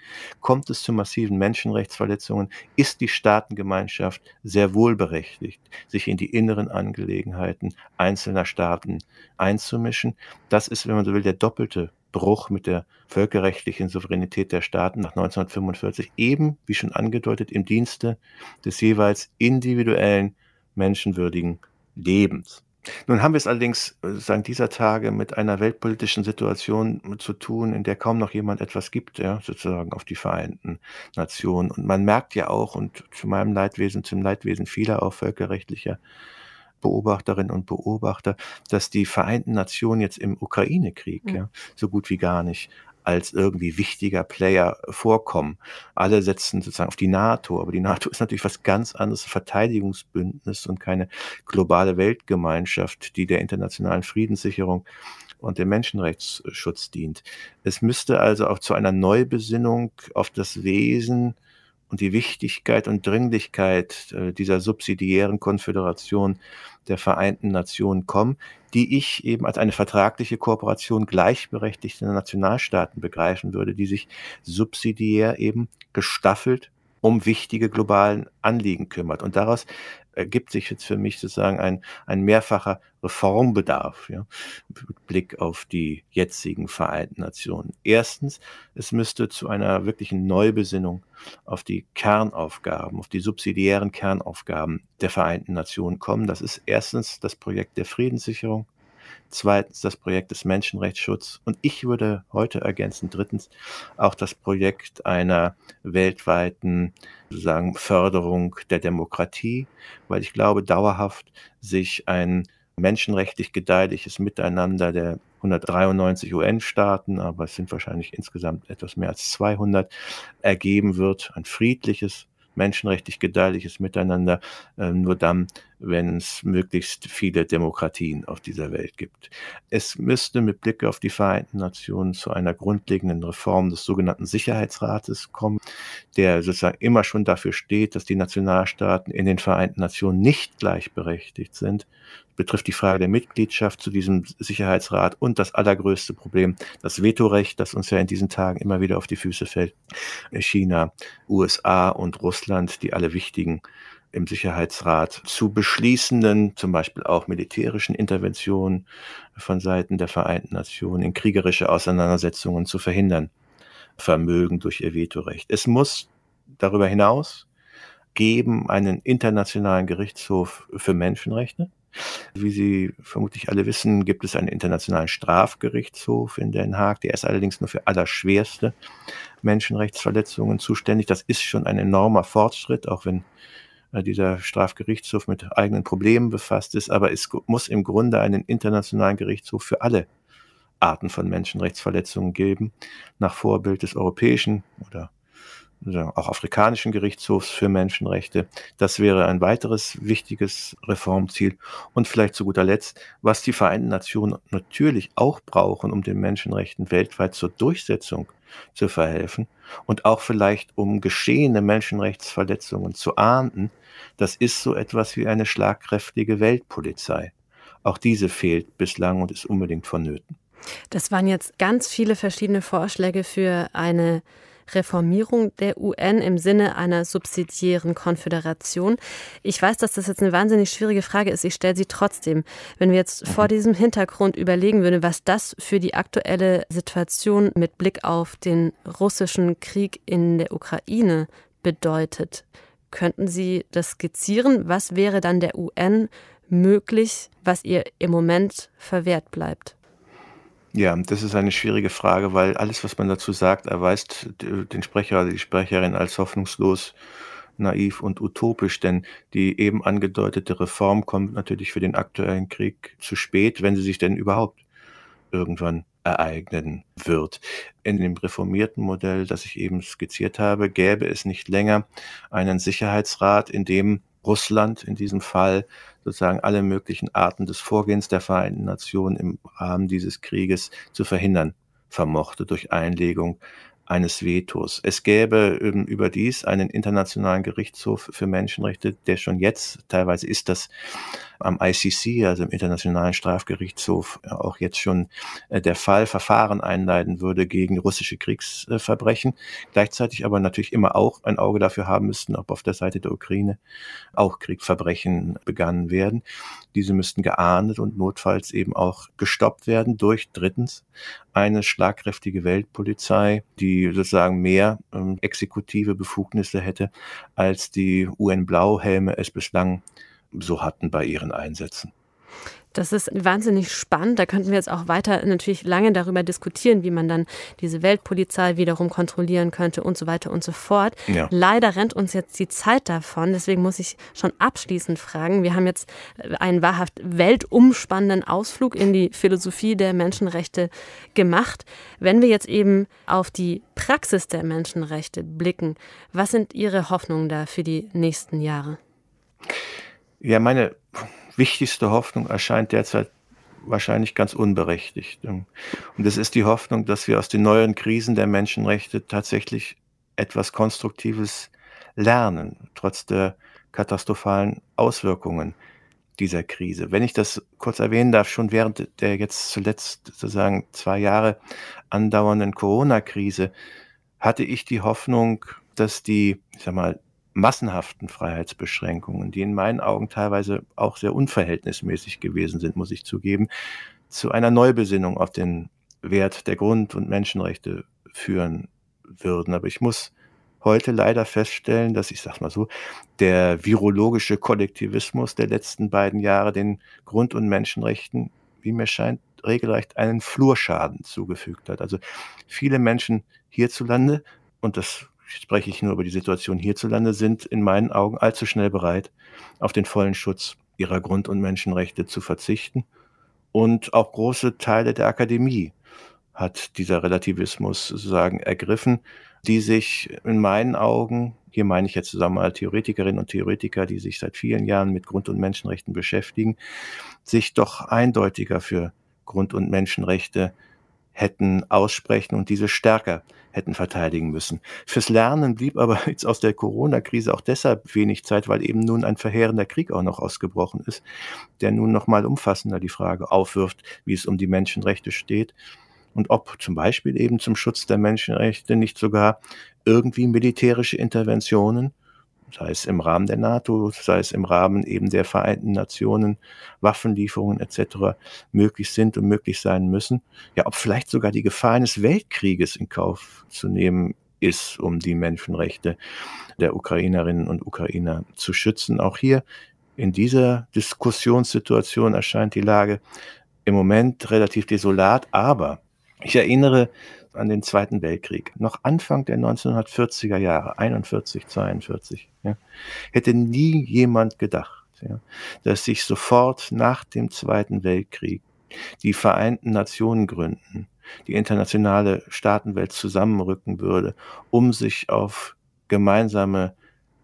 kommt es zu massiven Menschenrechtsverletzungen, ist die Staatengemeinschaft sehr wohlberechtigt, sich in die inneren Angelegenheiten einzelner Staaten einzumischen. Das ist, wenn man so will, der doppelte Bruch mit der völkerrechtlichen Souveränität der Staaten nach 1945, eben, wie schon angedeutet, im Dienste des jeweils individuellen menschenwürdigen Lebens. Nun haben wir es allerdings äh, sozusagen dieser Tage mit einer weltpolitischen Situation zu tun, in der kaum noch jemand etwas gibt, ja, sozusagen auf die Vereinten Nationen. Und man merkt ja auch, und zu meinem Leidwesen, zum Leidwesen vieler auch völkerrechtlicher Beobachterinnen und Beobachter, dass die Vereinten Nationen jetzt im Ukraine-Krieg mhm. ja, so gut wie gar nicht als irgendwie wichtiger Player vorkommen. Alle setzen sozusagen auf die NATO, aber die NATO ist natürlich was ganz anderes, Verteidigungsbündnis und keine globale Weltgemeinschaft, die der internationalen Friedenssicherung und dem Menschenrechtsschutz dient. Es müsste also auch zu einer Neubesinnung auf das Wesen und die Wichtigkeit und Dringlichkeit äh, dieser subsidiären Konföderation der Vereinten Nationen kommen, die ich eben als eine vertragliche Kooperation gleichberechtigter Nationalstaaten begreifen würde, die sich subsidiär eben gestaffelt um wichtige globalen Anliegen kümmert. Und daraus ergibt sich jetzt für mich sozusagen ein, ein mehrfacher Reformbedarf ja, mit Blick auf die jetzigen Vereinten Nationen. Erstens, es müsste zu einer wirklichen Neubesinnung auf die Kernaufgaben, auf die subsidiären Kernaufgaben der Vereinten Nationen kommen. Das ist erstens das Projekt der Friedenssicherung, zweitens das Projekt des Menschenrechtsschutzes. Und ich würde heute ergänzen, drittens auch das Projekt einer weltweiten sozusagen Förderung der Demokratie, weil ich glaube, dauerhaft sich ein menschenrechtlich gedeihliches Miteinander der 193 UN-Staaten, aber es sind wahrscheinlich insgesamt etwas mehr als 200, ergeben wird, ein friedliches, menschenrechtlich gedeihliches Miteinander äh, nur dann, wenn es möglichst viele Demokratien auf dieser Welt gibt. Es müsste mit Blick auf die Vereinten Nationen zu einer grundlegenden Reform des sogenannten Sicherheitsrates kommen, der sozusagen immer schon dafür steht, dass die Nationalstaaten in den Vereinten Nationen nicht gleichberechtigt sind, betrifft die Frage der Mitgliedschaft zu diesem Sicherheitsrat und das allergrößte Problem, das Vetorecht, das uns ja in diesen Tagen immer wieder auf die Füße fällt. China, USA und Russland, die alle wichtigen im Sicherheitsrat zu beschließenden, zum Beispiel auch militärischen Interventionen von Seiten der Vereinten Nationen in kriegerische Auseinandersetzungen zu verhindern vermögen durch ihr Vetorecht. Es muss darüber hinaus geben einen internationalen Gerichtshof für Menschenrechte, Wie Sie vermutlich alle wissen, gibt es einen internationalen Strafgerichtshof in Den Haag. Der ist allerdings nur für allerschwerste Menschenrechtsverletzungen zuständig. Das ist schon ein enormer Fortschritt, auch wenn dieser Strafgerichtshof mit eigenen Problemen befasst ist. Aber es muss im Grunde einen internationalen Gerichtshof für alle Arten von Menschenrechtsverletzungen geben, nach Vorbild des europäischen oder auch afrikanischen Gerichtshofs für Menschenrechte. Das wäre ein weiteres wichtiges Reformziel. Und vielleicht zu guter Letzt, was die Vereinten Nationen natürlich auch brauchen, um den Menschenrechten weltweit zur Durchsetzung zu verhelfen und auch vielleicht um geschehene Menschenrechtsverletzungen zu ahnden, das ist so etwas wie eine schlagkräftige Weltpolizei. Auch diese fehlt bislang und ist unbedingt vonnöten. Das waren jetzt ganz viele verschiedene Vorschläge für eine Reformierung der UN im Sinne einer subsidiären Konföderation. Ich weiß, dass das jetzt eine wahnsinnig schwierige Frage ist. Ich stelle sie trotzdem. Wenn wir jetzt vor mhm. diesem Hintergrund überlegen würden, was das für die aktuelle Situation mit Blick auf den russischen Krieg in der Ukraine bedeutet, könnten Sie das skizzieren? Was wäre dann der UN möglich, was ihr im Moment verwehrt bleibt? Ja, das ist eine schwierige Frage, weil alles, was man dazu sagt, erweist den Sprecher oder die Sprecherin als hoffnungslos, naiv und utopisch, denn die eben angedeutete Reform kommt natürlich für den aktuellen Krieg zu spät, wenn sie sich denn überhaupt irgendwann ereignen wird. In dem reformierten Modell, das ich eben skizziert habe, gäbe es nicht länger einen Sicherheitsrat, in dem Russland in diesem Fall sozusagen alle möglichen Arten des Vorgehens der Vereinten Nationen im Rahmen dieses Krieges zu verhindern vermochte durch Einlegung eines Vetos. Es gäbe ähm, überdies einen internationalen Gerichtshof für Menschenrechte, der schon jetzt, teilweise ist das am ICC, also im Internationalen Strafgerichtshof, äh, auch jetzt schon äh, der Fall, Verfahren einleiten würde gegen russische Kriegsverbrechen. Gleichzeitig aber natürlich immer auch ein Auge dafür haben müssten, ob auf der Seite der Ukraine auch Kriegsverbrechen begangen werden. Diese müssten geahndet und notfalls eben auch gestoppt werden durch drittens eine schlagkräftige Weltpolizei, die sozusagen mehr ähm, exekutive Befugnisse hätte, als die UN-Blauhelme es bislang so hatten bei ihren Einsätzen. Das ist wahnsinnig spannend. Da könnten wir jetzt auch weiter natürlich lange darüber diskutieren, wie man dann diese Weltpolizei wiederum kontrollieren könnte und so weiter und so fort. Ja. Leider rennt uns jetzt die Zeit davon. Deswegen muss ich schon abschließend fragen. Wir haben jetzt einen wahrhaft weltumspannenden Ausflug in die Philosophie der Menschenrechte gemacht. Wenn wir jetzt eben auf die Praxis der Menschenrechte blicken, was sind Ihre Hoffnungen da für die nächsten Jahre? Ja, meine wichtigste Hoffnung erscheint derzeit wahrscheinlich ganz unberechtigt. Und das ist die Hoffnung, dass wir aus den neuen Krisen der Menschenrechte tatsächlich etwas Konstruktives lernen, trotz der katastrophalen Auswirkungen dieser Krise. Wenn ich das kurz erwähnen darf, schon während der jetzt zuletzt sozusagen zwei Jahre andauernden Corona-Krise hatte ich die Hoffnung, dass die, ich sag mal, massenhaften Freiheitsbeschränkungen, die in meinen Augen teilweise auch sehr unverhältnismäßig gewesen sind, muss ich zugeben, zu einer Neubesinnung auf den Wert der Grund- und Menschenrechte führen würden. Aber ich muss heute leider feststellen, dass ich sag mal so, der virologische Kollektivismus der letzten beiden Jahre den Grund- und Menschenrechten, wie mir scheint, regelrecht einen Flurschaden zugefügt hat. Also viele Menschen hierzulande, und das spreche ich nur über die Situation hierzulande, sind in meinen Augen allzu schnell bereit, auf den vollen Schutz ihrer Grund- und Menschenrechte zu verzichten. Und auch große Teile der Akademie hat dieser Relativismus sozusagen ergriffen, die sich in meinen Augen, hier meine ich jetzt zusammen alle Theoretikerinnen und Theoretiker, die sich seit vielen Jahren mit Grund- und Menschenrechten beschäftigen, sich doch eindeutiger für Grund- und Menschenrechte hätten aussprechen und diese stärker hätten verteidigen müssen. Fürs Lernen blieb aber jetzt aus der Corona-Krise auch deshalb wenig Zeit, weil eben nun ein verheerender Krieg auch noch ausgebrochen ist, der nun noch mal umfassender die Frage aufwirft, wie es um die Menschenrechte steht und ob zum Beispiel eben zum Schutz der Menschenrechte nicht sogar irgendwie militärische Interventionen sei es im Rahmen der NATO, sei es im Rahmen eben der Vereinten Nationen, Waffenlieferungen etc. möglich sind und möglich sein müssen. Ja, ob vielleicht sogar die Gefahr eines Weltkrieges in Kauf zu nehmen ist, um die Menschenrechte der Ukrainerinnen und Ukrainer zu schützen. Auch hier In dieser Diskussionssituation erscheint die Lage im Moment relativ desolat, aber ich erinnere an den Zweiten Weltkrieg, noch Anfang der 1940er Jahre, 41, 42, ja, hätte nie jemand gedacht, ja, dass sich sofort nach dem Zweiten Weltkrieg die Vereinten Nationen gründen, die internationale Staatenwelt zusammenrücken würde, um sich auf gemeinsame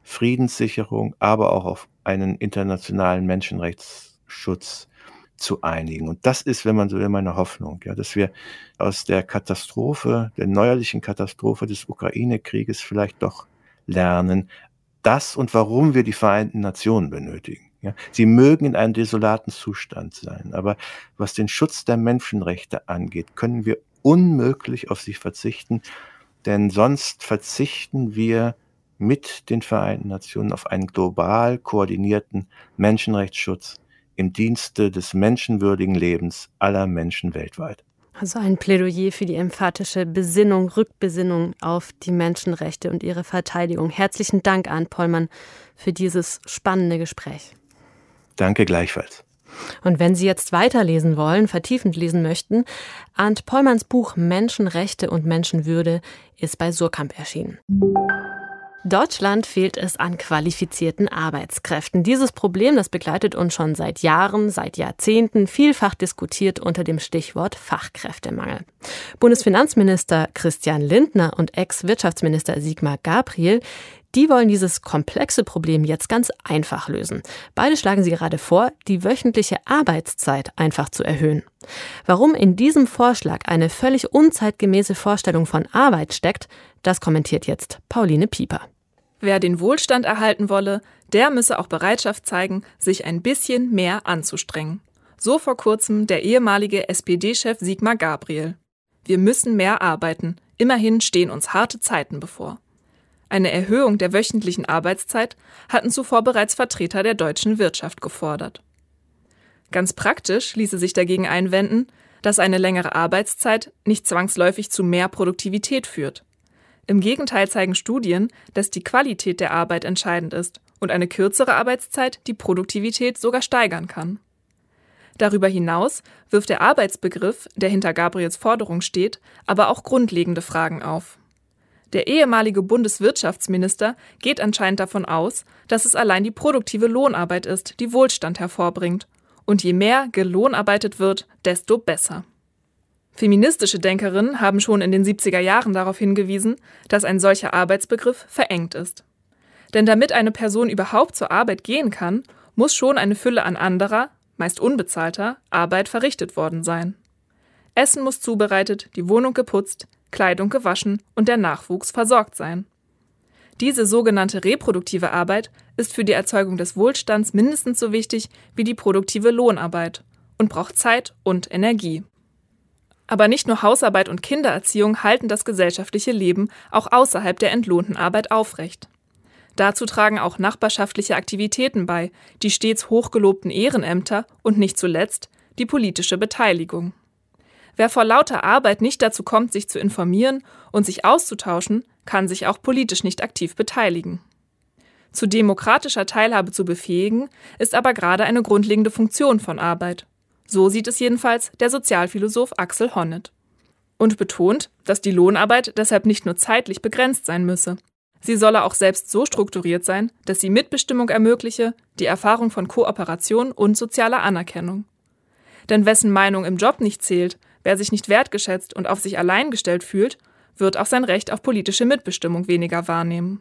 Friedenssicherung, aber auch auf einen internationalen Menschenrechtsschutz zu einigen. Und das ist, wenn man so will, meine Hoffnung, ja, dass wir aus der Katastrophe, der neuerlichen Katastrophe des Ukraine-Krieges vielleicht doch lernen, das und warum wir die Vereinten Nationen benötigen. Ja, sie mögen in einem desolaten Zustand sein, aber was den Schutz der Menschenrechte angeht, können wir unmöglich auf sie verzichten, denn sonst verzichten wir mit den Vereinten Nationen auf einen global koordinierten Menschenrechtsschutz im Dienste des menschenwürdigen Lebens aller Menschen weltweit. Also ein Plädoyer für die emphatische Besinnung, Rückbesinnung auf die Menschenrechte und ihre Verteidigung. Herzlichen Dank, Arndt Pollmann, für dieses spannende Gespräch. Danke gleichfalls. Und wenn Sie jetzt weiterlesen wollen, vertiefend lesen möchten, Arndt Pollmanns Buch Menschenrechte und Menschenwürde ist bei Surkamp erschienen. Deutschland fehlt es an qualifizierten Arbeitskräften. Dieses Problem, das begleitet uns schon seit Jahren, seit Jahrzehnten, vielfach diskutiert unter dem Stichwort Fachkräftemangel. Bundesfinanzminister Christian Lindner und Ex-Wirtschaftsminister Sigmar Gabriel, die wollen dieses komplexe Problem jetzt ganz einfach lösen. Beide schlagen sie gerade vor, die wöchentliche Arbeitszeit einfach zu erhöhen. Warum in diesem Vorschlag eine völlig unzeitgemäße Vorstellung von Arbeit steckt, das kommentiert jetzt Pauline Pieper. Wer den Wohlstand erhalten wolle, der müsse auch Bereitschaft zeigen, sich ein bisschen mehr anzustrengen. So vor kurzem der ehemalige SPD-Chef Sigmar Gabriel. Wir müssen mehr arbeiten. Immerhin stehen uns harte Zeiten bevor. Eine Erhöhung der wöchentlichen Arbeitszeit hatten zuvor bereits Vertreter der deutschen Wirtschaft gefordert. Ganz praktisch ließe sich dagegen einwenden, dass eine längere Arbeitszeit nicht zwangsläufig zu mehr Produktivität führt. Im Gegenteil zeigen Studien, dass die Qualität der Arbeit entscheidend ist und eine kürzere Arbeitszeit die Produktivität sogar steigern kann. Darüber hinaus wirft der Arbeitsbegriff, der hinter Gabriels Forderung steht, aber auch grundlegende Fragen auf. Der ehemalige Bundeswirtschaftsminister geht anscheinend davon aus, dass es allein die produktive Lohnarbeit ist, die Wohlstand hervorbringt. Und je mehr gelohnarbeitet wird, desto besser. Feministische Denkerinnen haben schon in den 70er Jahren darauf hingewiesen, dass ein solcher Arbeitsbegriff verengt ist. Denn damit eine Person überhaupt zur Arbeit gehen kann, muss schon eine Fülle an anderer, meist unbezahlter, Arbeit verrichtet worden sein. Essen muss zubereitet, die Wohnung geputzt, Kleidung gewaschen und der Nachwuchs versorgt sein. Diese sogenannte reproduktive Arbeit ist für die Erzeugung des Wohlstands mindestens so wichtig wie die produktive Lohnarbeit und braucht Zeit und Energie. Aber nicht nur Hausarbeit und Kindererziehung halten das gesellschaftliche Leben auch außerhalb der entlohnten Arbeit aufrecht. Dazu tragen auch nachbarschaftliche Aktivitäten bei, die stets hochgelobten Ehrenämter und nicht zuletzt die politische Beteiligung. Wer vor lauter Arbeit nicht dazu kommt, sich zu informieren und sich auszutauschen, kann sich auch politisch nicht aktiv beteiligen. Zu demokratischer Teilhabe zu befähigen, ist aber gerade eine grundlegende Funktion von Arbeit. So sieht es jedenfalls der Sozialphilosoph Axel Honneth. Und betont, dass die Lohnarbeit deshalb nicht nur zeitlich begrenzt sein müsse. Sie solle auch selbst so strukturiert sein, dass sie Mitbestimmung ermögliche, die Erfahrung von Kooperation und sozialer Anerkennung. Denn wessen Meinung im Job nicht zählt, wer sich nicht wertgeschätzt und auf sich allein gestellt fühlt, wird auch sein Recht auf politische Mitbestimmung weniger wahrnehmen.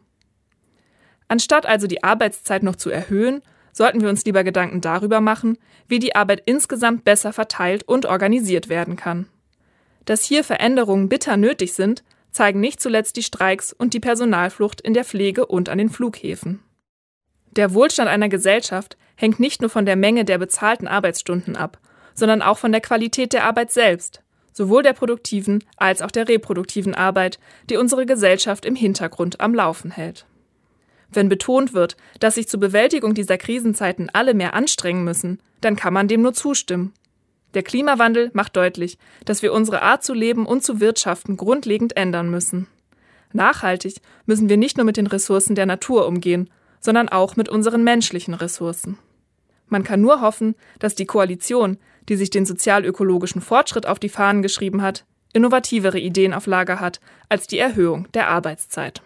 Anstatt also die Arbeitszeit noch zu erhöhen, sollten wir uns lieber Gedanken darüber machen, wie die Arbeit insgesamt besser verteilt und organisiert werden kann. Dass hier Veränderungen bitter nötig sind, zeigen nicht zuletzt die Streiks und die Personalflucht in der Pflege und an den Flughäfen. Der Wohlstand einer Gesellschaft hängt nicht nur von der Menge der bezahlten Arbeitsstunden ab, sondern auch von der Qualität der Arbeit selbst, sowohl der produktiven als auch der reproduktiven Arbeit, die unsere Gesellschaft im Hintergrund am Laufen hält. Wenn betont wird, dass sich zur Bewältigung dieser Krisenzeiten alle mehr anstrengen müssen, dann kann man dem nur zustimmen. Der Klimawandel macht deutlich, dass wir unsere Art zu leben und zu wirtschaften grundlegend ändern müssen. Nachhaltig müssen wir nicht nur mit den Ressourcen der Natur umgehen, sondern auch mit unseren menschlichen Ressourcen. Man kann nur hoffen, dass die Koalition, die sich den sozialökologischen Fortschritt auf die Fahnen geschrieben hat, innovativere Ideen auf Lager hat als die Erhöhung der Arbeitszeit.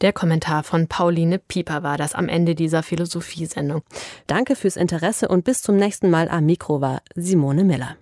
Der Kommentar von Pauline Pieper war das am Ende dieser Philosophiesendung. Danke fürs Interesse und bis zum nächsten Mal am Mikro war Simone Miller.